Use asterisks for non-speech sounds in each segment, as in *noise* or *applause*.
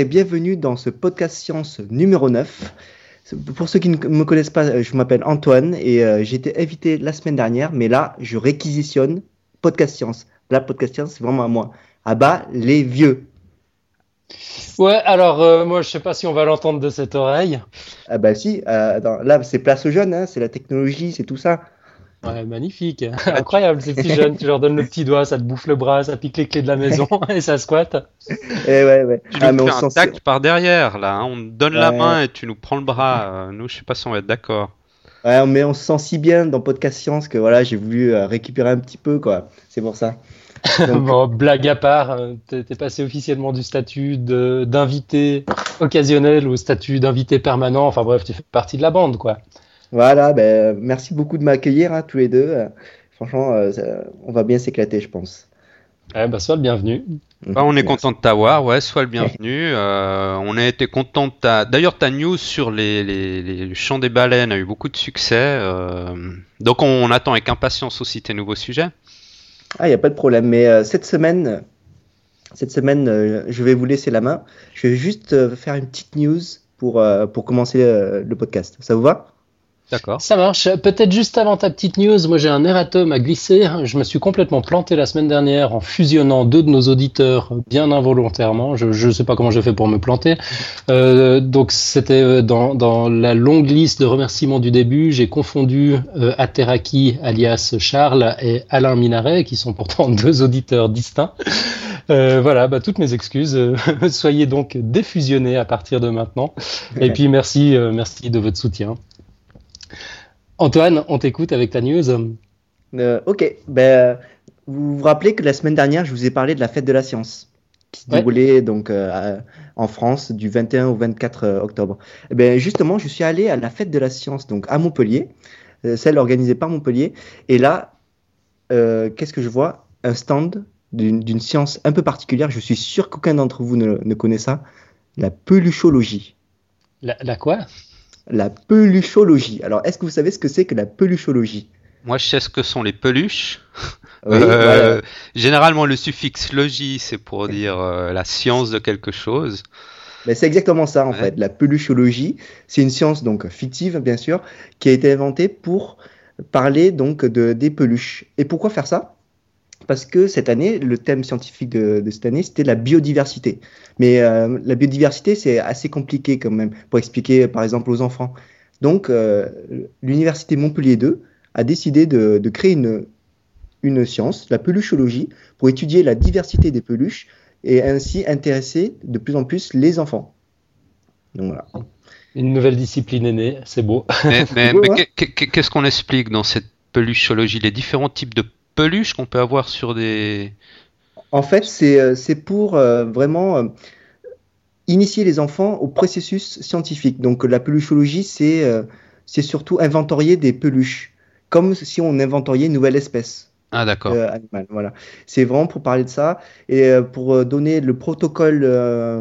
Et bienvenue dans ce podcast science numéro 9. Pour ceux qui ne me connaissent pas, euh, je m'appelle Antoine et euh, j'ai été invité la semaine dernière, mais là, je réquisitionne Podcast Science. Là, Podcast Science, c'est vraiment à moi. À bas les vieux. Ouais, alors euh, moi, je sais pas si on va l'entendre de cette oreille. Ah bah si, là, c'est place aux jeunes, hein, c'est la technologie, c'est tout ça. Ouais, magnifique. *laughs* Incroyable, ces petits jeunes. Tu leur donnes le petit doigt, ça te bouffe le bras, ça pique les clés de la maison *laughs* et ça squatte. Et eh ouais, ouais. Tu ah, nous fais un tact par derrière, là. Hein. On te donne la main et tu nous prends le bras. Euh, nous, je sais pas si on va être d'accord. Ouais, mais on se sent si bien dans Podcast Science que voilà, j'ai voulu euh, récupérer un petit peu, quoi. C'est pour ça. *laughs* bon, blague à part, euh, t'es passé officiellement du statut d'invité occasionnel au statut d'invité permanent. Enfin bref, tu fais partie de la bande, quoi. Voilà, ben, merci beaucoup de m'accueillir hein, tous les deux. Franchement, euh, on va bien s'éclater, je pense. Eh ben, sois le bienvenu. Bah, on est content de t'avoir, ouais, sois le bienvenu. *laughs* Euh, on a été content de ta. D'ailleurs, ta news sur les, les, champs des baleines a eu beaucoup de succès. Euh, donc, on, attend avec impatience aussi tes nouveaux sujets. Ah, il n'y a pas de problème. Mais cette semaine, cette semaine, je vais vous laisser la main. Je vais juste faire une petite news pour, pour commencer le podcast. Ça vous va? D'accord. Ça marche. Peut-être juste avant ta petite news, moi j'ai un erratum à glisser. Je me suis complètement planté la semaine dernière en fusionnant deux de nos auditeurs bien involontairement. Je ne sais pas comment j'ai fait pour me planter. Euh, donc c'était euh, dans, dans, la longue liste de remerciements du début, j'ai confondu euh, Ateraki alias Charles et Alain Minaret, qui sont pourtant *laughs* deux auditeurs distincts. Euh, voilà, bah, toutes mes excuses. *laughs* Soyez donc défusionnés à partir de maintenant. Et *laughs* puis merci, euh, merci de votre soutien. Antoine, on t'écoute avec ta news. Euh, ok, ben, vous vous rappelez que la semaine dernière, je vous ai parlé de la fête de la science qui se déroulait donc euh, en France du 21 au 24 euh, octobre. Eh ben, justement, je suis allé à la fête de la science donc à Montpellier, celle organisée par Montpellier. Et là, qu'est-ce que je vois? Un stand d'une science un peu particulière. Je suis sûr qu'aucun d'entre vous ne, ne, connaît ça. La peluchologie. la quoi? La peluchologie. Alors, est-ce que vous savez ce que c'est que la peluchologie? Moi, je sais ce que sont les peluches. Euh, généralement, le suffixe logie, c'est pour dire euh, la science de quelque chose. Mais c'est exactement ça, en fait. La peluchologie, c'est une science donc fictive, bien sûr, qui a été inventée pour parler donc de, des peluches. Et pourquoi faire ça? Parce que cette année, le thème scientifique de, cette année, c'était la biodiversité. Mais euh, la biodiversité, c'est assez compliqué quand même pour expliquer, par exemple, aux enfants. Donc, euh, l'université Montpellier 2 a décidé de, créer une, une science, la peluchologie, pour étudier la diversité des peluches et ainsi intéresser de plus en plus les enfants. Donc voilà. Une nouvelle discipline est née, c'est beau. Mais, *laughs* mais qu'est-ce qu'on explique dans cette peluchologie? Les différents types de peluche qu'on peut avoir sur des... En fait, c'est euh, pour euh, vraiment euh, initier les enfants au processus scientifique. Donc la peluchologie, c'est surtout inventorier des peluches, comme si on inventoriait une nouvelle espèce. Ah d'accord. voilà. C'est vraiment pour parler de ça et pour donner le protocole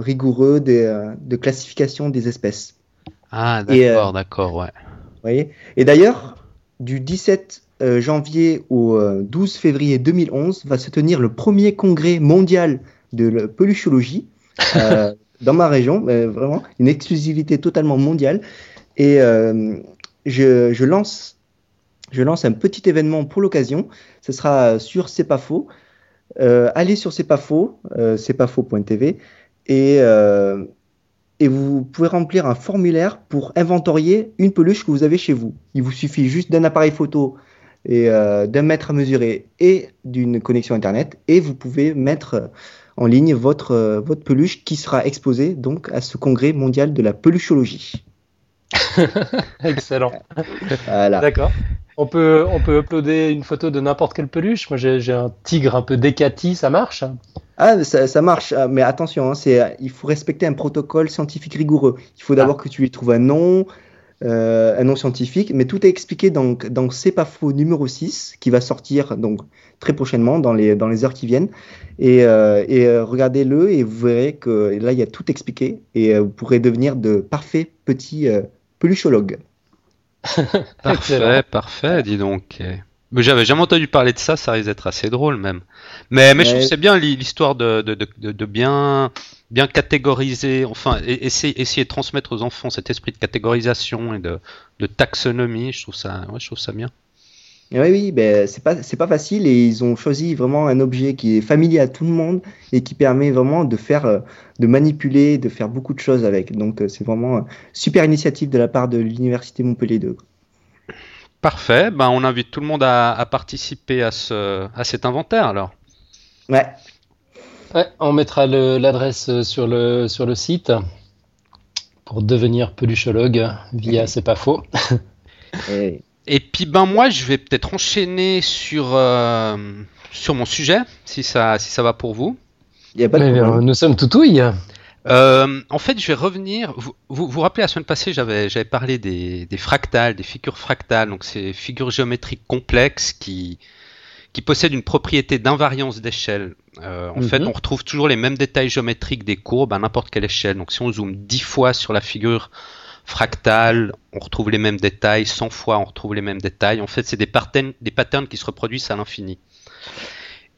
rigoureux des, de classification des espèces. Ah d'accord, d'accord, ouais. Voyez et d'ailleurs, du 17 euh, janvier au 12 euh, février 2011 va se tenir le premier congrès mondial de peluchologie euh, *laughs* dans ma région, vraiment une exclusivité totalement mondiale. Et je, je, lance, je lance un petit événement pour l'occasion. Ce sera sur C'est pas faux. allez sur C'est pas faux, c'est pas faux.tv et et vous pouvez remplir un formulaire pour inventorier une peluche que vous avez chez vous. Il vous suffit juste d'un appareil photo et euh, d'un mètre à mesurer et d'une connexion internet et vous pouvez mettre en ligne votre, euh, votre peluche qui sera exposée donc à ce congrès mondial de la peluchologie. *laughs* Excellent. Voilà. D'accord. On peut, on peut uploader une photo de n'importe quelle peluche. Moi, j'ai un tigre un peu décati, ça marche Ah, ça, ça marche, ah, mais attention, hein, il faut respecter un protocole scientifique rigoureux. Il faut d'abord ah. que tu lui trouves un nom, euh, un nom scientifique, mais tout est expliqué dans, dans C'est pas faux numéro 6, qui va sortir donc très prochainement, dans les, dans les heures qui viennent. Et, euh, et euh, regardez-le et vous verrez que là, il y a tout expliqué et vous pourrez devenir de parfaits petits peluchologues. *laughs* parfait, parfait, dis donc. Mais j'avais jamais entendu parler de ça, ça risque d'être assez drôle même. Mais, mais je trouve c'est bien l'histoire de, de, de, de, bien, bien catégoriser, enfin, essayer, essayer de transmettre aux enfants cet esprit de catégorisation et de, de taxonomie. Je trouve ça, ouais, je trouve ça bien. Oui, oui, ben, c'est pas, pas facile et ils ont choisi vraiment un objet qui est familier à tout le monde et qui permet vraiment de faire, euh, de manipuler, de faire beaucoup de choses avec. Donc, euh, c'est vraiment super initiative de la part de l'Université Montpellier 2. Parfait, ben, on invite tout le monde à, à participer à, ce, à cet inventaire alors. Ouais. ouais on mettra l'adresse euh, sur le, sur le site pour devenir peluchologue via C'est pas faux. *laughs* et... Et puis ben moi je vais peut-être enchaîner sur, euh, sur mon sujet, si ça, si ça va pour vous. Y a pas de euh, nous sommes tout Euh, en fait, je vais revenir. Vous vous, vous rappelez la semaine passée, j'avais parlé des, des, fractales, des figures fractales. Donc, ces figures géométriques complexes qui qui possèdent une propriété d'invariance d'échelle. Euh, en fait, mhm. on retrouve toujours les mêmes détails géométriques des courbes à n'importe quelle échelle. Donc, si on zoome 10 fois sur la figure fractal, on retrouve les mêmes détails, 100 fois on retrouve les mêmes détails. En fait, c'est des patterns, des patterns qui se reproduisent à l'infini.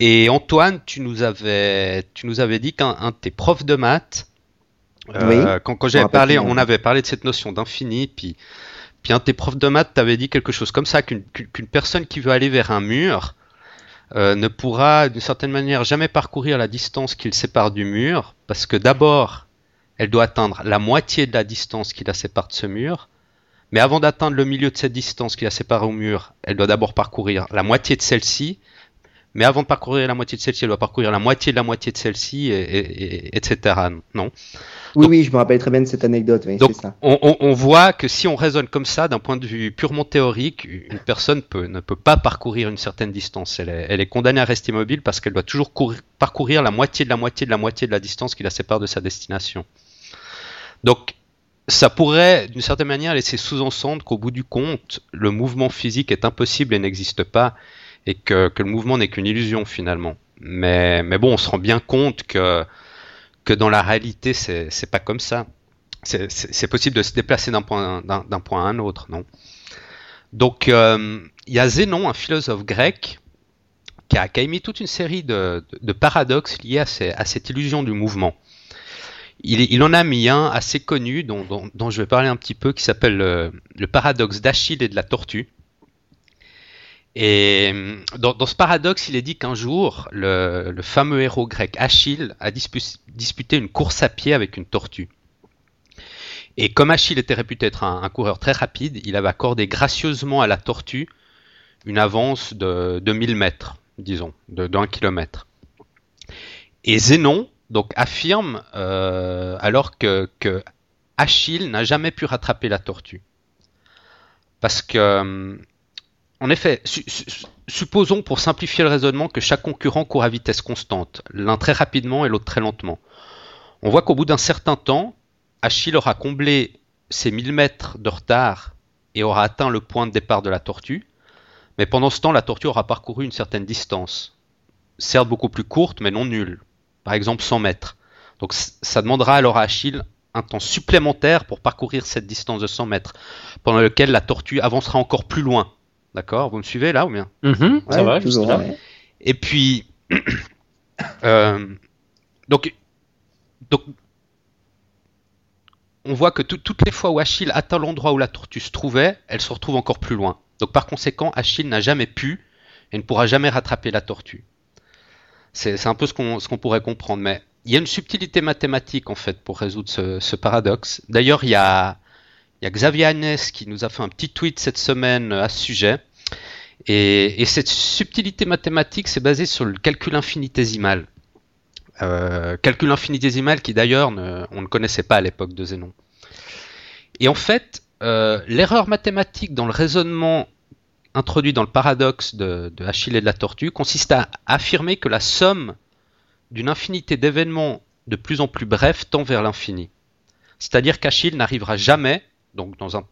Et Antoine, tu nous avais, tu nous avais dit qu'un de tes profs de maths, euh, quand, quand j'avais parlé, on avait parlé de cette notion d'infini, puis, puis un de tes profs de maths t'avait dit quelque chose comme ça, qu'une personne qui veut aller vers un mur euh, ne pourra d'une certaine manière jamais parcourir la distance qu'il sépare du mur, parce que d'abord, elle doit atteindre la moitié de la distance qui la sépare de ce mur. Mais avant d'atteindre le milieu de cette distance qui la sépare au mur, elle doit d'abord parcourir la moitié de celle-ci. Mais avant de parcourir la moitié de celle-ci, elle doit parcourir la moitié de la moitié de celle-ci, et, etc. Non? Oui, oui, je me rappelle très bien de cette anecdote. donc, On, voit que si on raisonne comme ça, d'un point de vue purement théorique, une personne ne peut pas parcourir une certaine distance. Elle est, elle est condamnée à rester mobile parce qu'elle doit toujours parcourir la moitié de la moitié de la moitié de la distance qui la sépare de sa destination. Donc, ça pourrait, d'une certaine manière, laisser sous-entendre qu'au bout du compte, le mouvement physique est impossible et n'existe pas, et que, le mouvement n'est qu'une illusion finalement. Mais, bon, on se rend bien compte que, dans la réalité, c'est pas comme ça. C'est possible de se déplacer d'un point, à un autre, non? Donc, euh, il y a Zénon, un philosophe grec, qui a, émis toute une série de, paradoxes liés à cette illusion du mouvement il, en a mis un assez connu dont, je vais parler un petit peu qui s'appelle le, paradoxe d'Achille et de la tortue. Et dans, ce paradoxe, il est dit qu'un jour, le, fameux héros grec Achille a disputé une course à pied avec une tortue. Et comme Achille était réputé être un, coureur très rapide, il avait accordé gracieusement à la tortue une avance de, de 1000 mètres, disons, de, de 1 km. Et Zénon, donc affirme euh, alors que, Achille n'a jamais pu rattraper la tortue. Parce que, euh, en effet, supposons pour simplifier le raisonnement que chaque concurrent court à vitesse constante, l'un très rapidement et l'autre très lentement. On voit qu'au bout d'un certain temps, Achille aura comblé ses 1000 mètres de retard et aura atteint le point de départ de la tortue, mais pendant ce temps, la tortue aura parcouru une certaine distance, certes beaucoup plus courte, mais non nulle, par exemple 100 mètres. Donc ça demandera alors à Achille un temps supplémentaire pour parcourir cette distance de 100 mètres, pendant lequel la tortue avancera encore plus loin. D'accord Vous me suivez là ou bien? Mhm, Ça va, toujours, là. Et puis, *clears throat* euh, donc, donc, on voit que toutes les fois où Achille atteint l'endroit où la tortue se trouvait, elle se retrouve encore plus loin. Donc par conséquent, Achille n'a jamais pu et ne pourra jamais rattraper la tortue. C'est un peu ce qu'on pourrait comprendre. Mais il y a une subtilité mathématique en fait pour résoudre ce, paradoxe. D'ailleurs, il y a, Xavier Hannes qui nous a fait un petit tweet cette semaine à ce sujet. Et, cette subtilité mathématique, c'est basé sur le calcul infinitésimal. Euh, calcul infinitésimal qui d'ailleurs on ne connaissait pas à l'époque de Zénon. Et en fait, euh, l'erreur mathématique dans le raisonnement introduit dans le paradoxe de, Achille et de la tortue consiste à affirmer que la somme d'une infinité d'événements de plus en plus brefs tend vers l'infini. C'est-à-dire qu'Achille n'arrivera jamais, donc dans un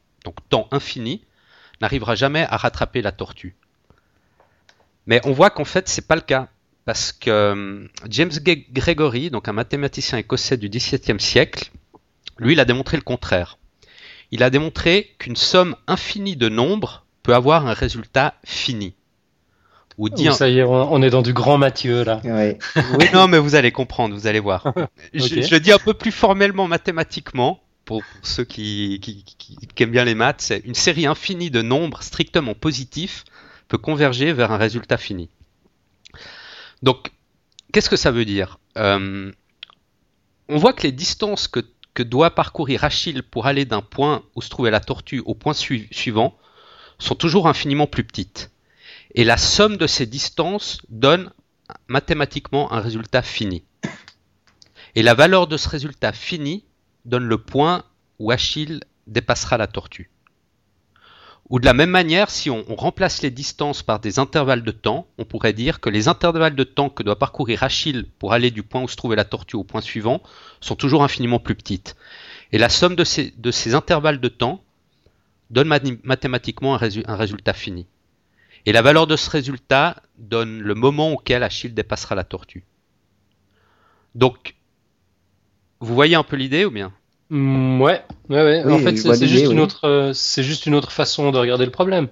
temps infini, n'arrivera jamais à rattraper la tortue. Mais on voit qu'en fait, c'est pas le cas. Parce que euh, James Gregory, donc un mathématicien écossais du XVIIe siècle, lui, il a démontré le contraire. Il a démontré qu'une somme infinie de nombres peut avoir un résultat fini. ou dire. Ça y est, on est dans du grand Mathieu là. oui, non, mais vous allez comprendre, vous allez voir. *laughs* je, le dis un peu plus formellement mathématiquement, pour, ceux qui, aiment bien les maths, c'est une série infinie de nombres strictement positifs peut converger vers un résultat fini. Donc, qu'est-ce que ça veut dire? Euh, On voit que les distances que, doit parcourir Achille pour aller d'un point où se trouvait la tortue au point suivant sont toujours infiniment plus petites. Et la somme de ces distances donne mathématiquement un résultat fini. Et la valeur de ce résultat fini donne le point où Achille dépassera la tortue. Ou de la même manière, si on, remplace les distances par des intervalles de temps, on pourrait dire que les intervalles de temps que doit parcourir Achille pour aller du point où se trouvait la tortue au point suivant sont toujours infiniment plus petites. Et la somme de ces, intervalles de temps donne mathématiquement un, résultat fini. Et la valeur de ce résultat donne le moment auquel Achille dépassera la tortue. Donc, vous voyez un peu l'idée ou bien? Mm, ouais, ouais, ouais. en fait, c'est juste, une autre, euh, c'est juste une autre façon de regarder le problème.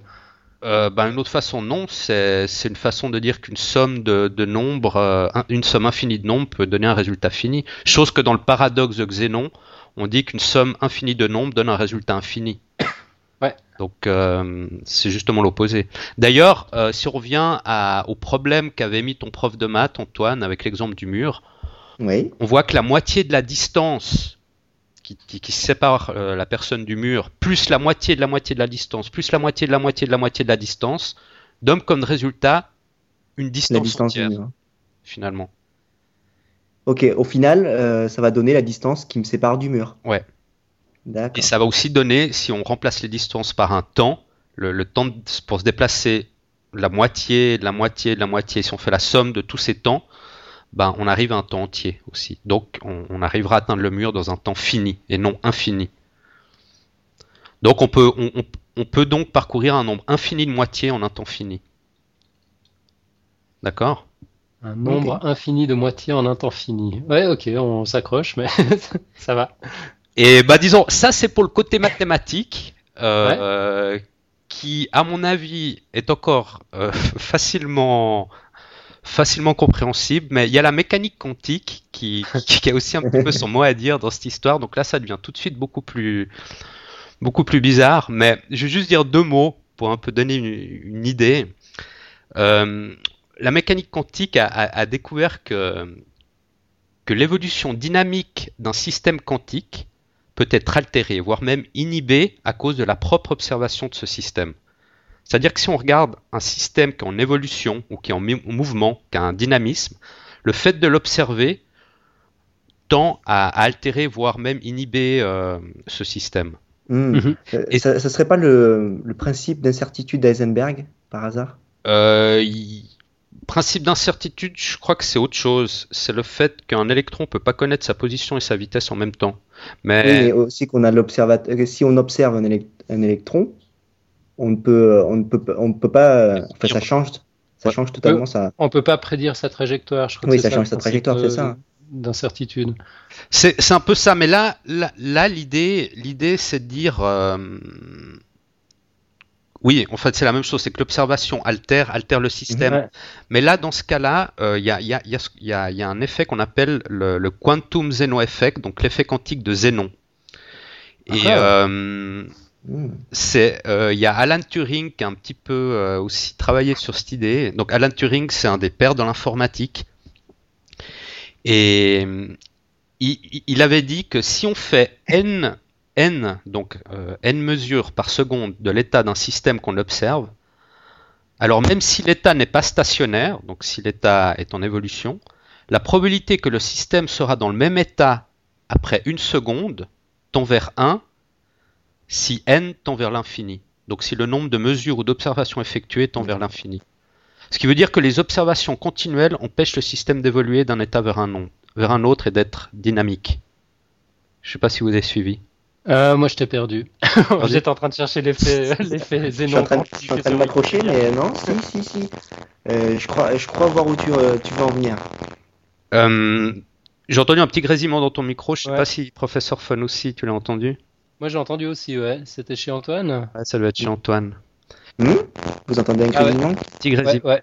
Euh, ben, une autre façon, non. C'est une façon de dire qu'une somme de, de nombres, euh, une somme infinie de nombres peut donner un résultat fini. Chose que dans le paradoxe de Xénon, on dit qu'une somme infinie de nombres donne un résultat infini. *coughs* Ouais. Donc euh, c'est justement l'opposé. D'ailleurs, si on revient à, au problème qu'avait mis ton prof de maths, Antoine, avec l'exemple du mur, oui. on voit que la moitié de la distance qui, sépare euh, la personne du mur, plus la moitié de la moitié de la distance, plus la moitié de la moitié de la moitié de la distance, donne comme résultat une distance, entière, finalement. Ok, au final, euh, ça va donner la distance qui me sépare du mur. Ouais. Et ça va aussi donner, si on remplace les distances par un temps, le, temps pour se déplacer, la moitié, de la moitié, de la moitié, si on fait la somme de tous ces temps, ben, on arrive à un temps entier aussi. Donc on, arrivera à atteindre le mur dans un temps fini et non infini. Donc on peut, on, peut donc parcourir un nombre infini de moitiés en un temps fini. D'accord? Un nombre infini de moitiés en un temps fini. Ouais, ok, on s'accroche, mais *laughs* ça va. Et bah disons, ça c'est pour le côté mathématique, euh, qui à mon avis est encore euh, *laughs* facilement facilement compréhensible, mais il y a la mécanique quantique qui, a aussi un petit peu son mot à dire dans cette histoire. Donc là, ça devient tout de suite beaucoup plus, bizarre. Mais je vais juste dire deux mots pour un peu donner une, idée. Euh, la mécanique quantique a, découvert que l'évolution dynamique d'un système quantique peut être altérée, voire même inhibée à cause de la propre observation de ce système. C'est-à-dire que si on regarde un système qui est en évolution ou qui est en mouvement, qui a un dynamisme, le fait de l'observer tend à, altérer, voire même inhiber euh, ce système. Hmm. Mhm. Euh, Et ça ne serait pas le, principe d'incertitude d'Eisenberg, par hasard? Euh, Principe d'incertitude, je crois que c'est autre chose. C'est le fait qu'un électron ne peut pas connaître sa position et sa vitesse en même temps. Mais, oui, mais aussi qu'on a l'observateur. Si on observe un électron, on ne peut, on ne peut, on ne peut pas. Enfin, ça change, ça change totalement ça. On peut pas prédire sa trajectoire. Je crois oui, ça, change sa trajectoire, c'est ça. D'incertitude. C'est un peu ça, mais là, là, l'idée, l'idée, c'est de dire. Euh, oui, en fait, c'est la même chose, c'est que l'observation altère, altère le système. Mais là, dans ce cas-là, il y, a, y, a, y, a, y, a, un effet qu'on appelle le, le quantum Zeno effect, donc l'effet quantique de Zénon. Et euh, c'est, euh, il y a Alan Turing qui a un petit peu euh, aussi travaillé sur cette idée. Donc Alan Turing, c'est un des pères de l'informatique. Et il, avait dit que si on fait n, n donc euh, n mesures par seconde de l'état d'un système qu'on observe, alors même si l'état n'est pas stationnaire, donc si l'état est en évolution, la probabilité que le système sera dans le même état après une seconde tend vers 1 si n tend vers l'infini. Donc si le nombre de mesures ou d'observations effectuées tend vers l'infini. Ce qui veut dire que les observations continuelles empêchent le système d'évoluer d'un état vers un, vers un autre et d'être dynamique. Je ne sais pas si vous avez suivi. Euh, moi, je t'ai *laughs* perdu. J'étais en train de chercher l'effet, l'effet Zénon. Je suis en train de, m'accrocher, mais non, si, si, si. Euh, je, crois, je crois voir où tu, euh, tu veux en venir. J'ai entendu un petit grésillement dans ton micro. Je ne sais pas si professeur Fun aussi, tu l'as entendu. Moi j'ai entendu aussi, ouais. C'était chez Antoine Ouais, ça doit être chez Antoine. Hmm vous entendez un ah, Petit grésillement ouais,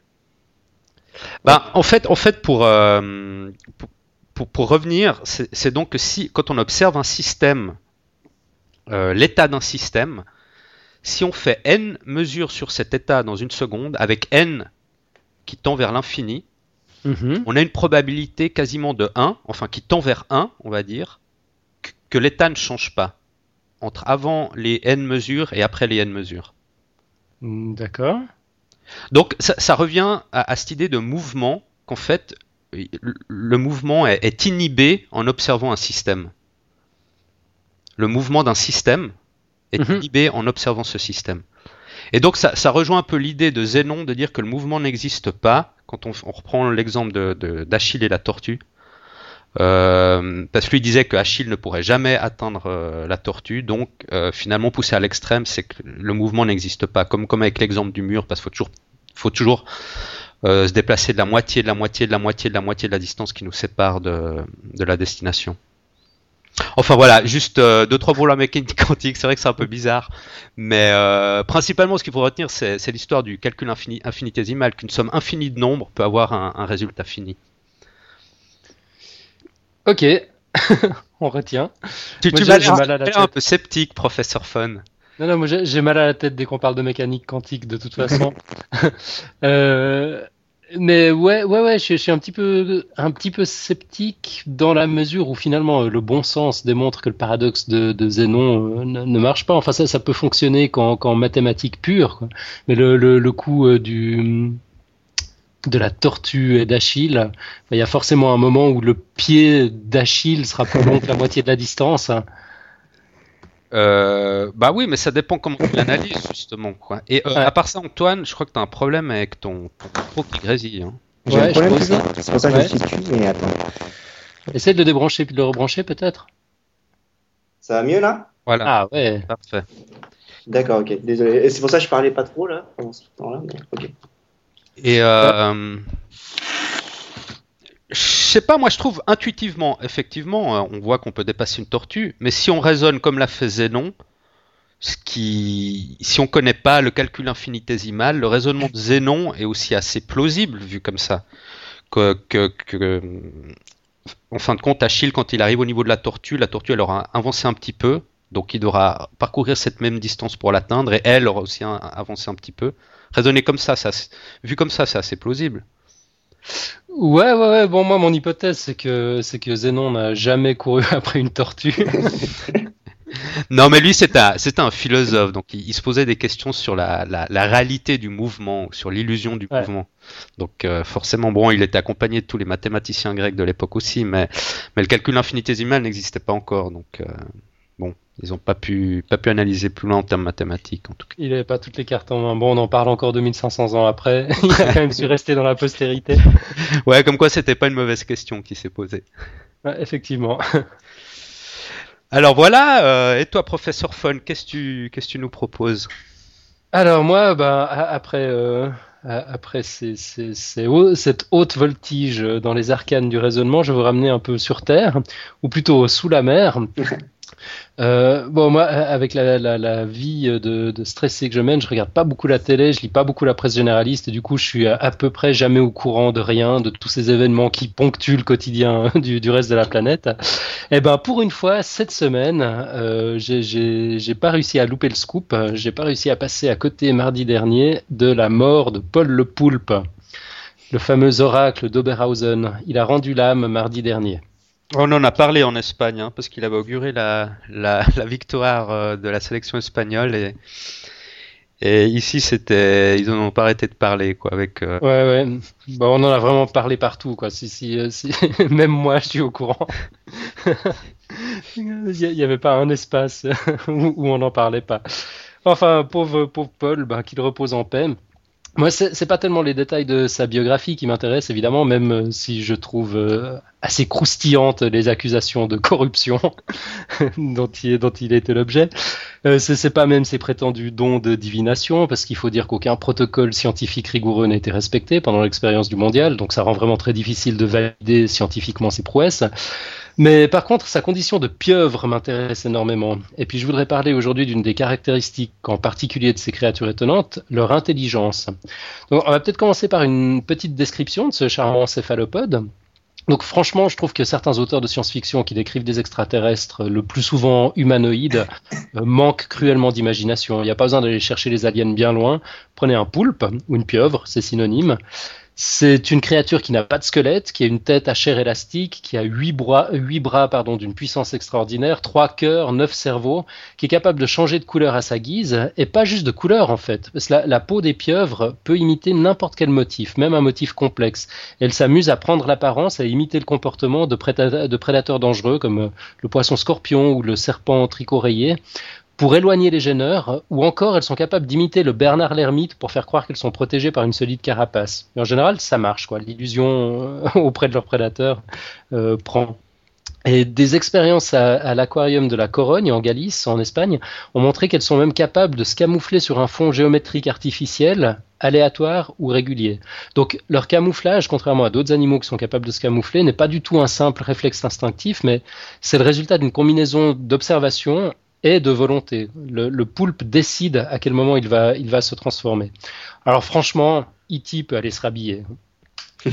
Bah, en fait, en fait, pour, euh, pour, pour, pour revenir, c'est donc que si, quand on observe un système, euh, l'état d'un système, si on fait n mesures sur cet état dans une seconde, avec n qui tend vers l'infini, Mhm. on a une probabilité quasiment de 1, enfin qui tend vers 1, on va dire, que- que l'état ne change pas entre avant les n mesures et après les n mesures. Mm, D'accord. Donc ça, ça revient à, à cette idée de mouvement qu'en fait le mouvement est, est inhibé en observant un système. Le mouvement d'un système est Mhm. inhibé en observant ce système. Et donc ça, ça rejoint un peu l'idée de Zénon de dire que le mouvement n'existe pas quand on, on reprend l'exemple de- de- d'Achille et la tortue. Euh, parce que lui disait que Achille ne pourrait jamais atteindre euh, la tortue, donc euh, finalement poussé à l'extrême, c'est que le mouvement n'existe pas, comme, avec l'exemple du mur, parce qu'il faut toujours, euh, se déplacer de la moitié, de la moitié, de la moitié, de la moitié de la distance qui nous sépare de, la destination. Enfin voilà, juste deux trois pour la mécanique *laughs* quantique. C'est vrai que c'est un peu bizarre, mais principalement ce qu'il faut retenir, c'est l'histoire du calcul infini, infinitésimal, qu'une somme infinie de nombres peut avoir un résultat fini. Ok. *laughs* On retient. Tu, tu j'ai- m'as l'air un peu sceptique, professeur Fun. Non, non, moi j'ai mal à la tête dès qu'on parle de mécanique quantique de toute façon. *laughs* Euh, mais ouais, ouais, ouais, je, je suis un petit peu, un petit peu sceptique dans la mesure où finalement euh, le bon sens démontre que le paradoxe de, de Zénon euh, ne, ne marche pas. Enfin, ça, ça peut fonctionner qu'en mathématiques pures, quoi. Mais le, le, le coup euh, du de la tortue et d'Achille, il y a forcément un moment où le pied d'Achille sera plus long que la moitié de la distance. Euh, bah oui, mais ça dépend comment tu l'analyses justement. Quoi. Et euh, Ouais. à part ça, Antoine, je crois que tu as un problème avec ton, ton micro qui grésille. hein. J'ai Ouais, un je problème, c'est ça ça. C'est pour ça que Ouais. je suis dessus, mais attends. Essaye de le débrancher puis de le rebrancher peut-être. Ça va mieux là? Voilà, Ah ouais. parfait. D'accord, ok. Désolé. Et c'est pour ça que je parlais pas trop là, pendant ce temps-là. mais Ok. Et euh, je sais pas, moi je trouve intuitivement, effectivement, euh, on voit qu'on peut dépasser une tortue, mais si on raisonne comme l'a fait Zénon, si on connaît pas le calcul infinitésimal, le raisonnement de Zénon est aussi assez plausible vu comme ça. Que, en fin de compte, Achille, quand il arrive au niveau de la tortue, la tortue elle aura avancé un petit peu, donc il devra parcourir cette même distance pour l'atteindre, et elle aura aussi avancé un petit peu. Raisonner comme ça, ça c'est- vu comme ça, c'est assez plausible. Ouais, ouais, ouais. Bon, moi, mon hypothèse, c'est que, c'est que Zénon n'a jamais couru *laughs* après une tortue. *laughs* Non, mais lui, c'était un, un philosophe, donc il, il se posait des questions sur la, la, la réalité du mouvement, sur l'illusion du Ouais. mouvement. Donc euh, forcément, bon, il était accompagné de tous les mathématiciens grecs de l'époque aussi, mais, mais le calcul infinitésimal n'existait pas encore, donc euh, ils n'ont pas pu, pas pu analyser plus loin en termes mathématiques, en tout cas. Il n'avait pas toutes les cartes en main. Bon, on en parle encore 2500 ans après. *laughs* Il a quand même su rester dans la postérité. *laughs* Ouais, comme quoi, c'était pas une mauvaise question qui s'est posée. Ouais, effectivement. *laughs* Alors voilà, euh, et toi, professeur Fun, qu'est-ce que tu, qu'est-ce que tu nous proposes? Alors moi, ben, après, euh, après ces- ces- ces hauts- cette haute voltige dans les arcanes du raisonnement, je vais vous ramener un peu sur Terre, ou plutôt sous la mer. Euh, bon, moi, avec la, vie de, stressé que je mène, je regarde pas beaucoup la télé, je lis pas beaucoup la presse généraliste, et du coup, je suis à, peu près jamais au courant de rien, de tous ces événements qui ponctuent le quotidien *laughs* du, reste de la planète. Eh ben, pour une fois, cette semaine, euh, j'ai- pas réussi à louper le scoop. euh, J'ai pas réussi à passer à côté mardi dernier de la mort de Paul le Poulpe, le fameux oracle d'Oberhausen. Il a rendu l'âme mardi dernier. On en a parlé en Espagne, hein, parce qu'il avait auguré la, la, la victoire euh, de la sélection espagnole et, et ici c'était, ils en ont pas arrêté de parler quoi, avec. euh, Ouais, ouais. Bon, on en a vraiment parlé partout, quoi. Si, si, euh, si... *laughs* Même moi, je suis au courant. *laughs* Il n'y avait pas un espace *laughs* où, où on n'en parlait pas. Enfin, pauvre, pauvre Paul, bah, qu'il repose en paix. Moi, c'est pas tellement les détails de sa biographie qui m'intéressent, évidemment, même euh, si je trouve euh, assez croustillantes les accusations de corruption *laughs* dont il, dont il l'objet. Euh, c'est pas même ses prétendus dons de divination, parce qu'il faut dire qu'aucun protocole scientifique rigoureux n'a été respecté pendant l'expérience du mondial, donc ça rend vraiment très difficile de valider scientifiquement ses prouesses. Mais par contre, sa condition de pieuvre m'intéresse énormément. Et puis je voudrais parler aujourd'hui d'une des caractéristiques en particulier de ces créatures étonnantes, leur intelligence. Donc on va peut-être commencer par une petite description de ce charmant céphalopode. Donc franchement, je trouve que certains auteurs de science-fiction qui décrivent des extraterrestres, le plus souvent humanoïdes, euh, manquent cruellement d'imagination. Il n'y a pas besoin d'aller chercher les aliens bien loin. Prenez un poulpe ou une pieuvre, c'est synonyme. C'est une créature qui n'a pas de squelette, qui a une tête à chair élastique, qui a huit bras, d'une puissance extraordinaire, trois cœurs, neuf cerveaux, qui est capable de changer de couleur à sa guise, et pas juste de couleur en fait. Parce la, peau des pieuvres peut imiter n'importe quel motif, même un motif complexe. Elle s'amuse à prendre l'apparence, à imiter le comportement de, prédateurs dangereux comme le poisson scorpion ou le serpent tricorayé, pour éloigner les gêneurs, ou encore elles sont capables d'imiter le Bernard l'ermite pour faire croire qu'elles sont protégées par une solide carapace. en général, ça marche, quoi. L'illusion euh, *laughs* auprès de leurs prédateurs euh, prend. Et des expériences à, l'aquarium de la Corogne en Galice, en Espagne, ont montré qu'elles sont même capables de se camoufler sur un fond géométrique artificiel, aléatoire ou régulier. Donc leur camouflage, contrairement à d'autres animaux qui sont capables de se camoufler, n'est pas du tout un simple réflexe instinctif, mais c'est le résultat d'une combinaison d'observation et de volonté. Le, poulpe décide à quel moment il va, il va se transformer. Alors franchement, E.T. peut aller se rhabiller. *laughs*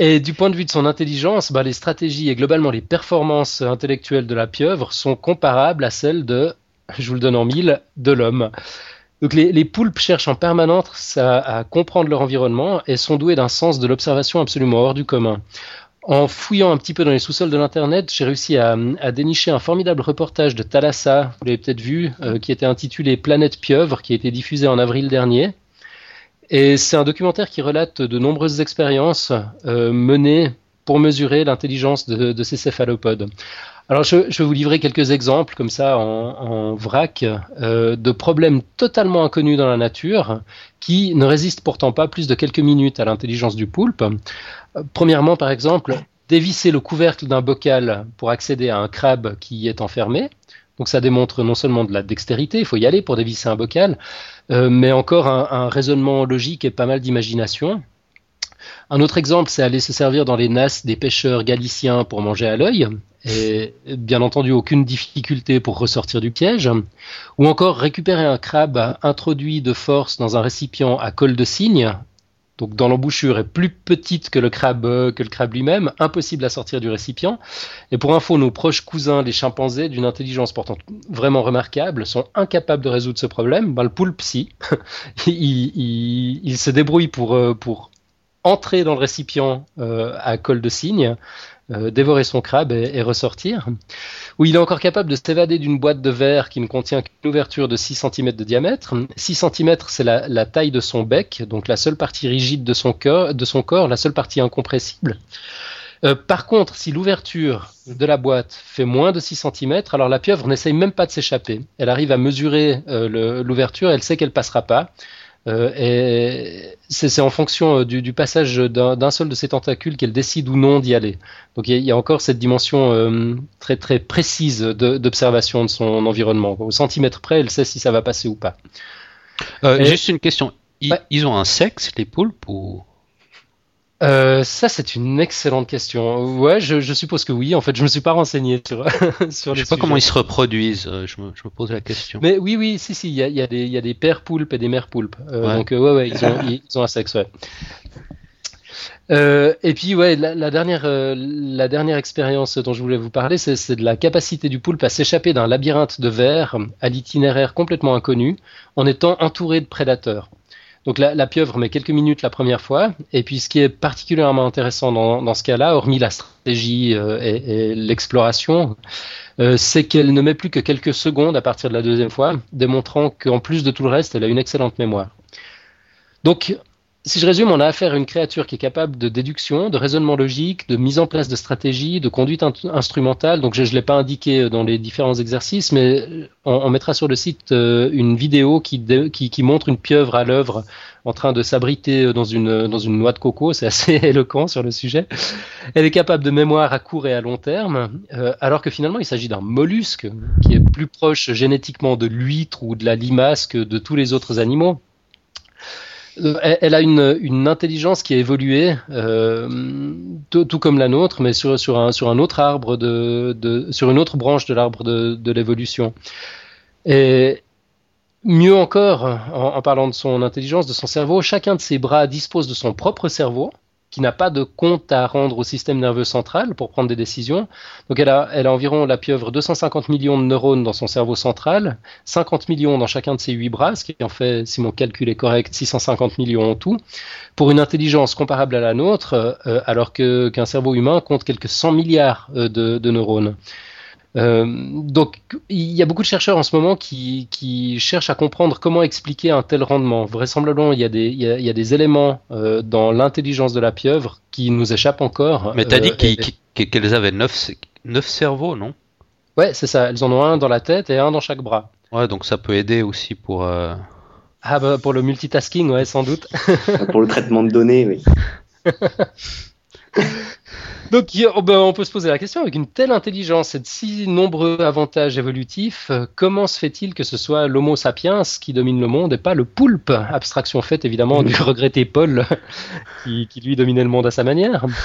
Et du point de vue de son intelligence, bah, les stratégies et globalement les performances intellectuelles de la pieuvre sont comparables à celles de, je vous le donne en mille, de l'homme. Donc les, les, poulpes cherchent en permanence à, à, comprendre leur environnement et sont doués d'un sens de l'observation absolument hors du commun. En fouillant un petit peu dans les sous-sols de l'Internet, j'ai réussi à, dénicher un formidable reportage de Thalassa, vous l'avez peut-être vu, euh, qui était intitulé Planète Pieuvre, qui a été diffusé en avril dernier. Et c'est un documentaire qui relate de nombreuses expériences euh, menées pour mesurer l'intelligence de, ces céphalopodes. Alors je, vais vous livrer quelques exemples comme ça en, vrac euh, de problèmes totalement inconnus dans la nature qui ne résistent pourtant pas plus de quelques minutes à l'intelligence du poulpe. Premièrement, par exemple, dévisser le couvercle d'un bocal pour accéder à un crabe qui y est enfermé. Donc ça démontre non seulement de la dextérité, il faut y aller pour dévisser un bocal, euh, mais encore un, raisonnement logique et pas mal d'imagination. Un autre exemple, c'est aller se servir dans les nasses des pêcheurs galiciens pour manger à l'œil, et bien entendu aucune difficulté pour ressortir du piège, ou encore récupérer un crabe introduit de force dans un récipient à col de cygne, donc dans l'embouchure est plus petite que le crabe, que le crabe lui-même, impossible à sortir du récipient. Et pour info, nos proches cousins, les chimpanzés, d'une intelligence pourtant vraiment remarquable, sont incapables de résoudre ce problème. Ben, le poulpe, si. *laughs* il, il, se débrouille pour, euh, pour entrer dans le récipient euh, à col de cygne, euh, dévorer son crabe et, ressortir, où il est encore capable de s'évader d'une boîte de verre qui ne contient qu'une ouverture de 6 cm de diamètre. 6 cm, c'est la, taille de son bec, donc la seule partie rigide de son, corps, la seule partie incompressible. Euh, par contre, si l'ouverture de la boîte fait moins de 6 cm, alors la pieuvre n'essaye même pas de s'échapper. Elle arrive à mesurer l'ouverture, elle sait qu'elle passera pas. Euh, et c'est en fonction euh, du, passage d'un seul de ses tentacules qu'elle décide ou non d'y aller. Donc il y, a encore cette dimension euh, très très précise d'observation de, son environnement. Au centimètre près, elle sait si ça va passer ou pas. juste une question. Ils, ont un sexe, les poulpes ou euh, ça, c'est une excellente question. Ouais, je, je, suppose que oui. En fait, je me suis pas renseigné sur, *laughs* sur Je sais pas comment ils se reproduisent. Euh, je me, je me, pose la question. Mais oui, oui, si, si. Il y a, y, a y a, des pères poulpes et des mères poulpes. Euh, Donc, ouais, ouais, ils ont, *laughs* ils ont un sexe, ouais. Euh, et puis ouais, la, la dernière, euh, la dernière expérience dont je voulais vous parler, c'est de la capacité du poulpe à s'échapper d'un labyrinthe de verre à l'itinéraire complètement inconnu, en étant entouré de prédateurs. Donc la, pieuvre met quelques minutes la première fois, et puis ce qui est particulièrement intéressant dans, ce cas-là, hormis la stratégie euh, et, l'exploration, euh, c'est qu'elle ne met plus que quelques secondes à partir de la deuxième fois, démontrant qu'en plus de tout le reste, elle a une excellente mémoire. Donc si je résume, on a affaire à une créature qui est capable de déduction, de raisonnement logique, de mise en place de stratégie, de conduite instrumentale. Donc je ne l'ai pas indiqué dans les différents exercices, mais on, mettra sur le site euh, une vidéo qui, montre une pieuvre à l'œuvre en train de s'abriter dans une, noix de coco. C'est assez *laughs* éloquent sur le sujet. Elle est capable de mémoire à court et à long terme, euh, alors que finalement il s'agit d'un mollusque qui est plus proche génétiquement de l'huître ou de la limace que de tous les autres animaux. Elle, a une, intelligence qui a évolué, euh, tout, comme la nôtre, mais sur, sur, un, sur un autre arbre, de, sur une autre branche de l'arbre de, l'évolution. Et mieux encore, en, parlant de son intelligence, de son cerveau, chacun de ses bras dispose de son propre cerveau, qui n'a pas de compte à rendre au système nerveux central pour prendre des décisions. Donc elle a, environ la pieuvre 250 millions de neurones dans son cerveau central, 50 millions dans chacun de ses huit bras, ce qui en fait, si mon calcul est correct, 650 millions en tout, pour une intelligence comparable à la nôtre, euh, alors que qu'un cerveau humain compte quelques 100 milliards euh, de neurones. Euh, donc, il y a beaucoup de chercheurs en ce moment qui, qui, cherchent à comprendre comment expliquer un tel rendement. Vraisemblablement, il y a des, il y a, des éléments euh, dans l'intelligence de la pieuvre qui nous échappent encore. Mais t'as dit euh, qu'elles avaient neuf, neuf cerveaux, non? Ouais, c'est ça. Elles en ont un dans la tête et un dans chaque bras. Ouais, donc ça peut aider aussi pour. Ah bah pour le multitasking, ouais, sans doute. pour le traitement de données, oui. *laughs* Donc oh, ben, on peut se poser la question, avec une telle intelligence et de si nombreux avantages évolutifs, euh, comment se fait-il que ce soit l'Homo sapiens qui domine le monde et pas le poulpe? Abstraction faite évidemment du regretté Paul *laughs* qui, lui dominait le monde à sa manière. *laughs*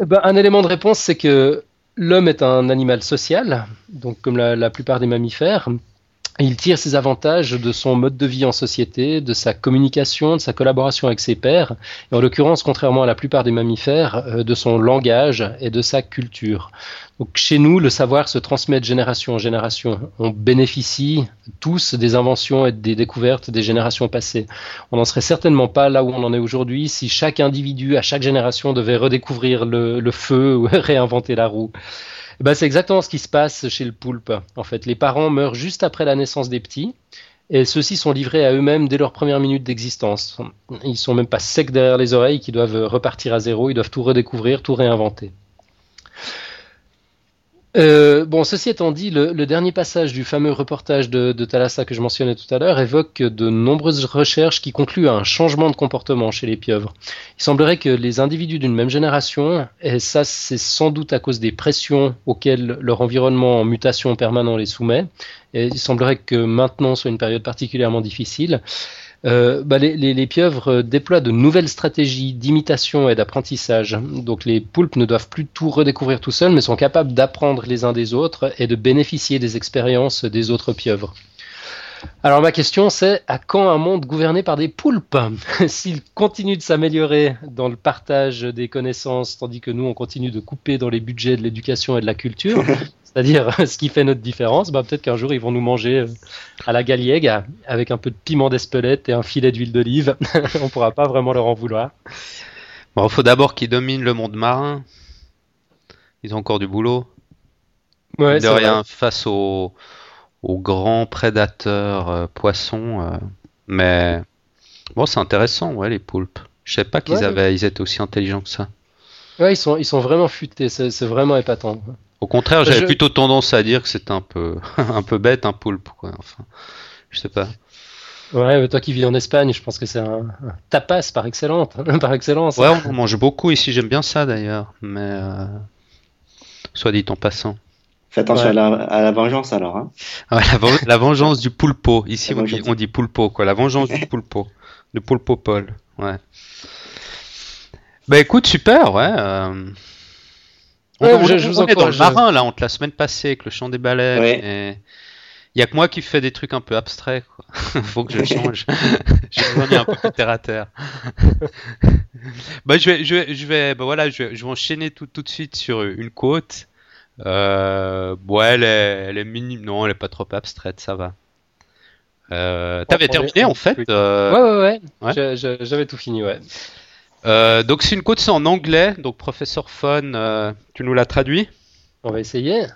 Eh ben, un élément de réponse, c'est que l'homme est un animal social, donc comme la plupart des mammifères, il tire ses avantages de son mode de vie en société, de sa communication, de sa collaboration avec ses pairs, et en l'occurrence, contrairement à la plupart des mammifères, euh, de son langage et de sa culture. Donc chez nous, le savoir se transmet de génération en génération. On bénéficie tous des inventions et des découvertes des générations passées. On n'en serait certainement pas là où on en est aujourd'hui si chaque individu, à chaque génération, devait redécouvrir le, le feu ou *laughs* réinventer la roue. Eh ben, c'est exactement ce qui se passe chez le poulpe. En fait, les parents meurent juste après la naissance des petits. Et ceux-ci sont livrés à eux-mêmes dès leurs premières minutes d'existence. Ils sont même pas secs derrière les oreilles, qui doivent repartir à zéro, ils doivent tout redécouvrir, tout réinventer. Euh, bon, ceci étant dit, le, dernier passage du fameux reportage de, de Thalassa que je mentionnais tout à l'heure évoque de nombreuses recherches qui concluent à un changement de comportement chez les pieuvres. Il semblerait que les individus d'une même génération, et ça c'est sans doute à cause des pressions auxquelles leur environnement en mutation permanent les soumet, et il semblerait que maintenant soit une période particulièrement difficile, euh, bah, les, pieuvres euh, déploient de nouvelles stratégies d'imitation et d'apprentissage. Donc les poulpes ne doivent plus tout redécouvrir tout seuls, mais sont capables d'apprendre les uns des autres et de bénéficier des expériences des autres pieuvres. Alors ma question c'est à quand un monde gouverné par des poulpes *laughs* S'ils continuent de s'améliorer dans le partage des connaissances, tandis que nous on continue de couper dans les budgets de l'éducation et de la culture, *laughs* c'est-à-dire *laughs* ce qui fait notre différence, bah, peut-être qu'un jour ils vont nous manger euh, à la galiègue avec un peu de piment d'espelette et un filet d'huile d'olive. *laughs* On pourra pas vraiment leur en vouloir. Bon, faut d'abord qu'ils dominent le monde marin. Ils ont encore du boulot. Ouais, de rien face aux, grands prédateurs euh, poissons. Euh, mais bon, c'est intéressant, ouais, les poulpes. Je sais pas qu'ils avaient, ils étaient aussi intelligents que ça. Ouais, ils sont, ils sont vraiment futés. C'est vraiment épatant. Au contraire, j'avais plutôt tendance à dire que c'est un peu, *laughs* un peu bête un poulpe, quoi. Enfin, je sais pas. Ouais, mais toi qui vis en Espagne, je pense que c'est un, tapas par excellence, *laughs* par excellence. Ouais, on mange beaucoup ici. J'aime bien ça d'ailleurs, mais euh, soit dit en passant. Fais attention à, la, vengeance alors. Hein. la, vengeance du poulpo. Ici, on dit, on dit, quoi. La vengeance du *laughs* poulpo. Le poulpo Paul. Ouais. Bah écoute, super, ouais. Euh, on, je, vous est dans le marin là entre la semaine passée avec le chant des baleines. Il y a que moi qui fais des trucs un peu abstraits. Quoi. *laughs* Faut que je change. je vais un peu terre à terre. *laughs* bah, je vais, je vais, je vais, bah, voilà, je vais, je vais enchaîner tout, tout de suite sur une côte. Euh, bon, elle est, elle est minime. Non, elle est pas trop abstraite, ça va. Euh, T'avais terminé en fait euh... Ouais, ouais, ouais. ouais. J'avais tout fini, ouais. Euh, donc c'est une quote, c'est en anglais, donc professeur Fun, euh, tu nous l'as traduit On va essayer.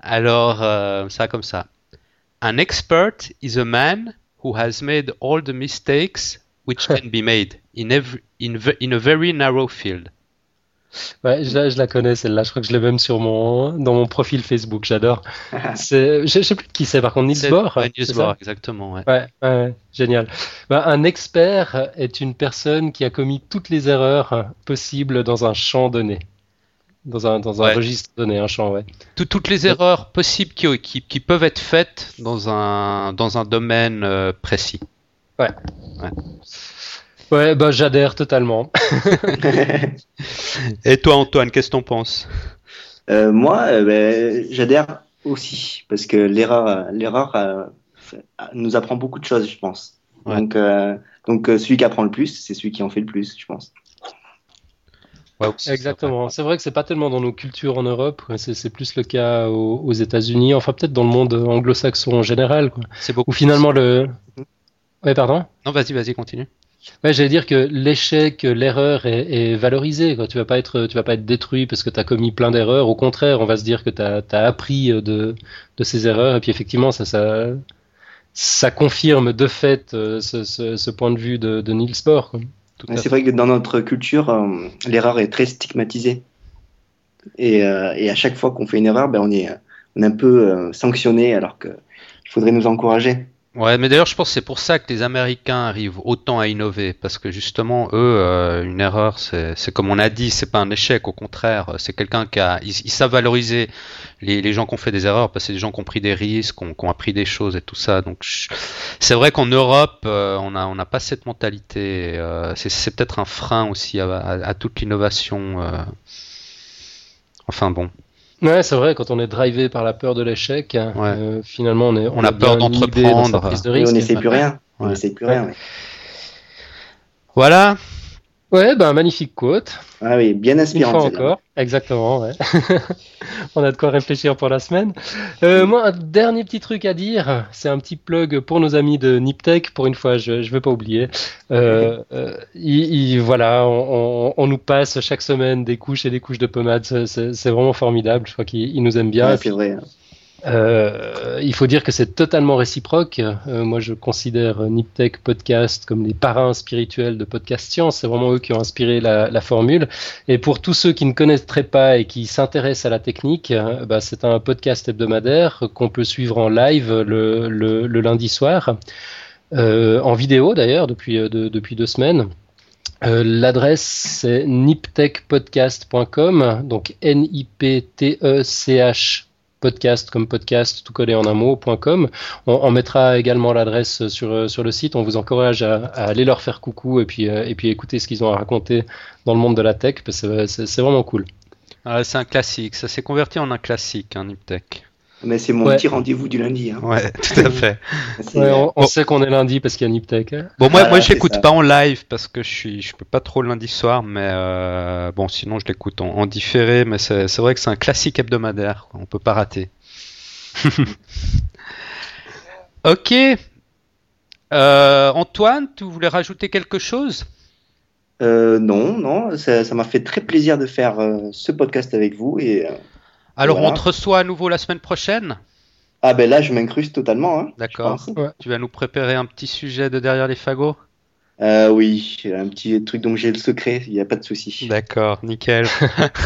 Alors, euh, ça comme ça. An expert is a man who has made all the mistakes which *laughs* can be made in, every, in, in a very narrow field. Ouais, je la, je la connais celle-là. Je crois que je l'ai même sur mon dans mon profil Facebook. J'adore. *laughs* C'est, je, je sais plus qui c'est par contre. Niels Bohr. ouais, Niels Bohr, exactement. Ouais. Ouais, génial. Bah, un expert est une personne qui a commis toutes les erreurs possibles dans un champ donné. Dans un, dans un Ouais. registre donné, un champ, ouais. Tout- toutes les erreurs possibles qui, qui, qui peuvent être faites dans un, dans un domaine euh, précis. Ouais, bah, j'adhère totalement. *laughs* Et toi, Antoine, qu'est-ce que t'en penses? Euh, moi, euh, ben, j'adhère aussi parce que l'erreur, euh, l'erreur euh, nous apprend beaucoup de choses, je pense. Ouais. Donc, euh, donc celui qui apprend le plus, c'est celui qui en fait le plus, je pense. Ouais, Exactement. C'est vrai que c'est pas tellement dans nos cultures en Europe. C'est c'est plus le cas aux, aux États-Unis. Enfin, peut-être dans le monde anglo-saxon en général. C'est beaucoup. Où finalement le. Ouais, pardon? Non, vas-y, vas-y, continue. Ouais, j'allais dire que l'échec, l'erreur est, est valorisée. Quoi. Tu vas pas être, tu vas pas être détruit parce que tu as commis plein d'erreurs. Au contraire, on va se dire que tu as, appris de, de ces erreurs. Et puis effectivement, ça, ça, ça confirme de fait euh, ce, ce, ce point de vue de, de Niels Bohr. C'est vrai que dans notre culture, euh, l'erreur est très stigmatisée. Et, euh, et à chaque fois qu'on fait une erreur, ben, on, est, on est un peu euh, sanctionné alors qu'il faudrait nous encourager. Ouais, mais d'ailleurs, je pense que c'est pour ça que les Américains arrivent autant à innover, parce que justement, eux, euh, une erreur, c'est comme on a dit, c'est pas un échec, au contraire, c'est quelqu'un qui a, ils, savent valoriser les, les gens qui ont fait des erreurs, parce que c'est des gens qui ont pris des risques, qui ont, qui ont appris des choses et tout ça. Donc, c'est vrai qu'en Europe, euh, on a, on n'a pas cette mentalité. euh, c'est c'est peut-être un frein aussi à, à- à toute l'innovation. euh. Enfin bon, Ouais, c'est vrai, quand on est drivé par la peur de l'échec, euh, finalement, on, est, On a bien peur d'entreprendre. de Et on n'essaie plus rien. On Ouais. n'essaie plus rien. ouais. voilà. Ouais, ben, magnifique quote. Ah oui, bien Une inspirant. fois celle-là. encore, exactement. Ouais. *laughs* On a de quoi réfléchir pour la semaine. Euh, moi, un dernier petit truc à dire, c'est un petit plug pour nos amis de Niptech. Pour une fois, je ne vais pas oublier. Euh, *laughs* euh, il- voilà, on, on- on nous passe chaque semaine des couches et des couches de pommade. C'est- vraiment formidable. Je crois qu'ils ils nous aiment bien. Ouais, c'est vrai. Euh, il faut dire que c'est totalement réciproque. Euh, moi, je considère Niptech Podcast comme les parrains spirituels de Podcast Science. C'est vraiment eux qui ont inspiré la, formule. Et pour tous ceux qui ne connaîtraient pas et qui s'intéressent à la technique, euh, bah, c'est un podcast hebdomadaire qu'on peut suivre en live le, lundi soir, en vidéo d'ailleurs depuis, de- depuis deux semaines. L'adresse c'est niptechpodcast.com, donc N-I-P-T-E-C-H podcast comme podcast tout collé en un mot.com. On, on mettra également l'adresse sur, euh, sur le site. On vous encourage à, aller leur faire coucou et puis, euh, et puis écouter ce qu'ils ont à raconter dans le monde de la tech parce que c'est vraiment cool. Ah, c'est un classique, ça s'est converti en un classique, hein, Niptech. Mais c'est mon Ouais. petit rendez-vous du lundi. hein. Ouais, tout à fait. *laughs* Ouais, on on Bon. sait qu'on est lundi parce qu'il y a Niptech. hein. Bon, moi, Voilà, moi je c'est l'écoute ça. pas en live parce que je suis, je peux pas trop le lundi soir, mais euh, bon, sinon je l'écoute en, en différé. Mais c'est vrai que c'est un classique hebdomadaire, quoi, on peut pas rater. *laughs* ok. Euh, Antoine, tu voulais rajouter quelque chose? Euh, non, non, ça ça m'a fait très plaisir de faire euh, ce podcast avec vous. Et, euh, Alors, Voilà. on te reçoit à nouveau la semaine prochaine? Ah ben là, je m'incruste totalement. Hein, D'accord. Tu vas nous préparer un petit sujet de derrière les fagots? Euh, oui, un petit truc dont j'ai le secret, il n'y a pas de souci. D'accord, nickel.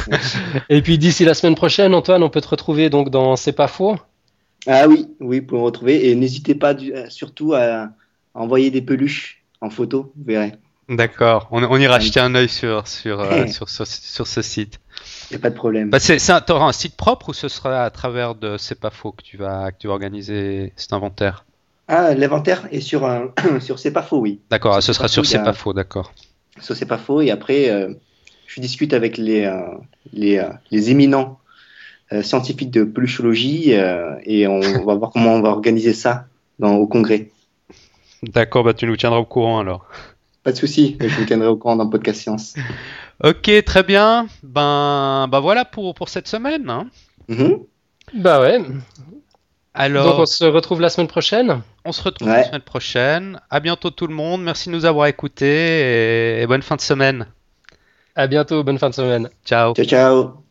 *laughs* Et puis d'ici la semaine prochaine, Antoine, on peut te retrouver donc dans C'est pas faux? Ah oui, oui, pour me retrouver. Et n'hésitez pas du- euh, surtout à, envoyer des peluches en photo, vous verrez. D'accord, on, on ira jeter un œil sur, sur, euh, *laughs* sur, ce- sur ce site. Il n'y a pas de problème. Bah, c'est, un, t'auras un site propre ou ce sera à travers de C'est pas faux que tu vas, que tu vas organiser cet inventaire? Ah, l'inventaire est sur, un... *clears throat* sur C'est pas faux, oui. D'accord, Sur ce sera sur C'est pas faux, d'accord. Ça, c'est pas faux. Et après, euh, je discute avec les, euh, les, euh, les éminents scientifiques de peluchologie et on *laughs* va voir comment on va organiser ça dans, au congrès. D'accord, bah tu nous tiendras au courant alors. Pas de souci, je vous tiendrai au courant dans le podcast science. *laughs* Ok, très bien. Ben, bah voilà pour, pour cette semaine. hein. Mhm. Bah ouais. Donc Alors, on se retrouve la semaine prochaine. on se retrouve Ouais. la semaine prochaine. À bientôt tout le monde. Merci de nous avoir écoutés et- et bonne fin de semaine. À bientôt. Bonne fin de semaine. Ciao. Ciao, ciao.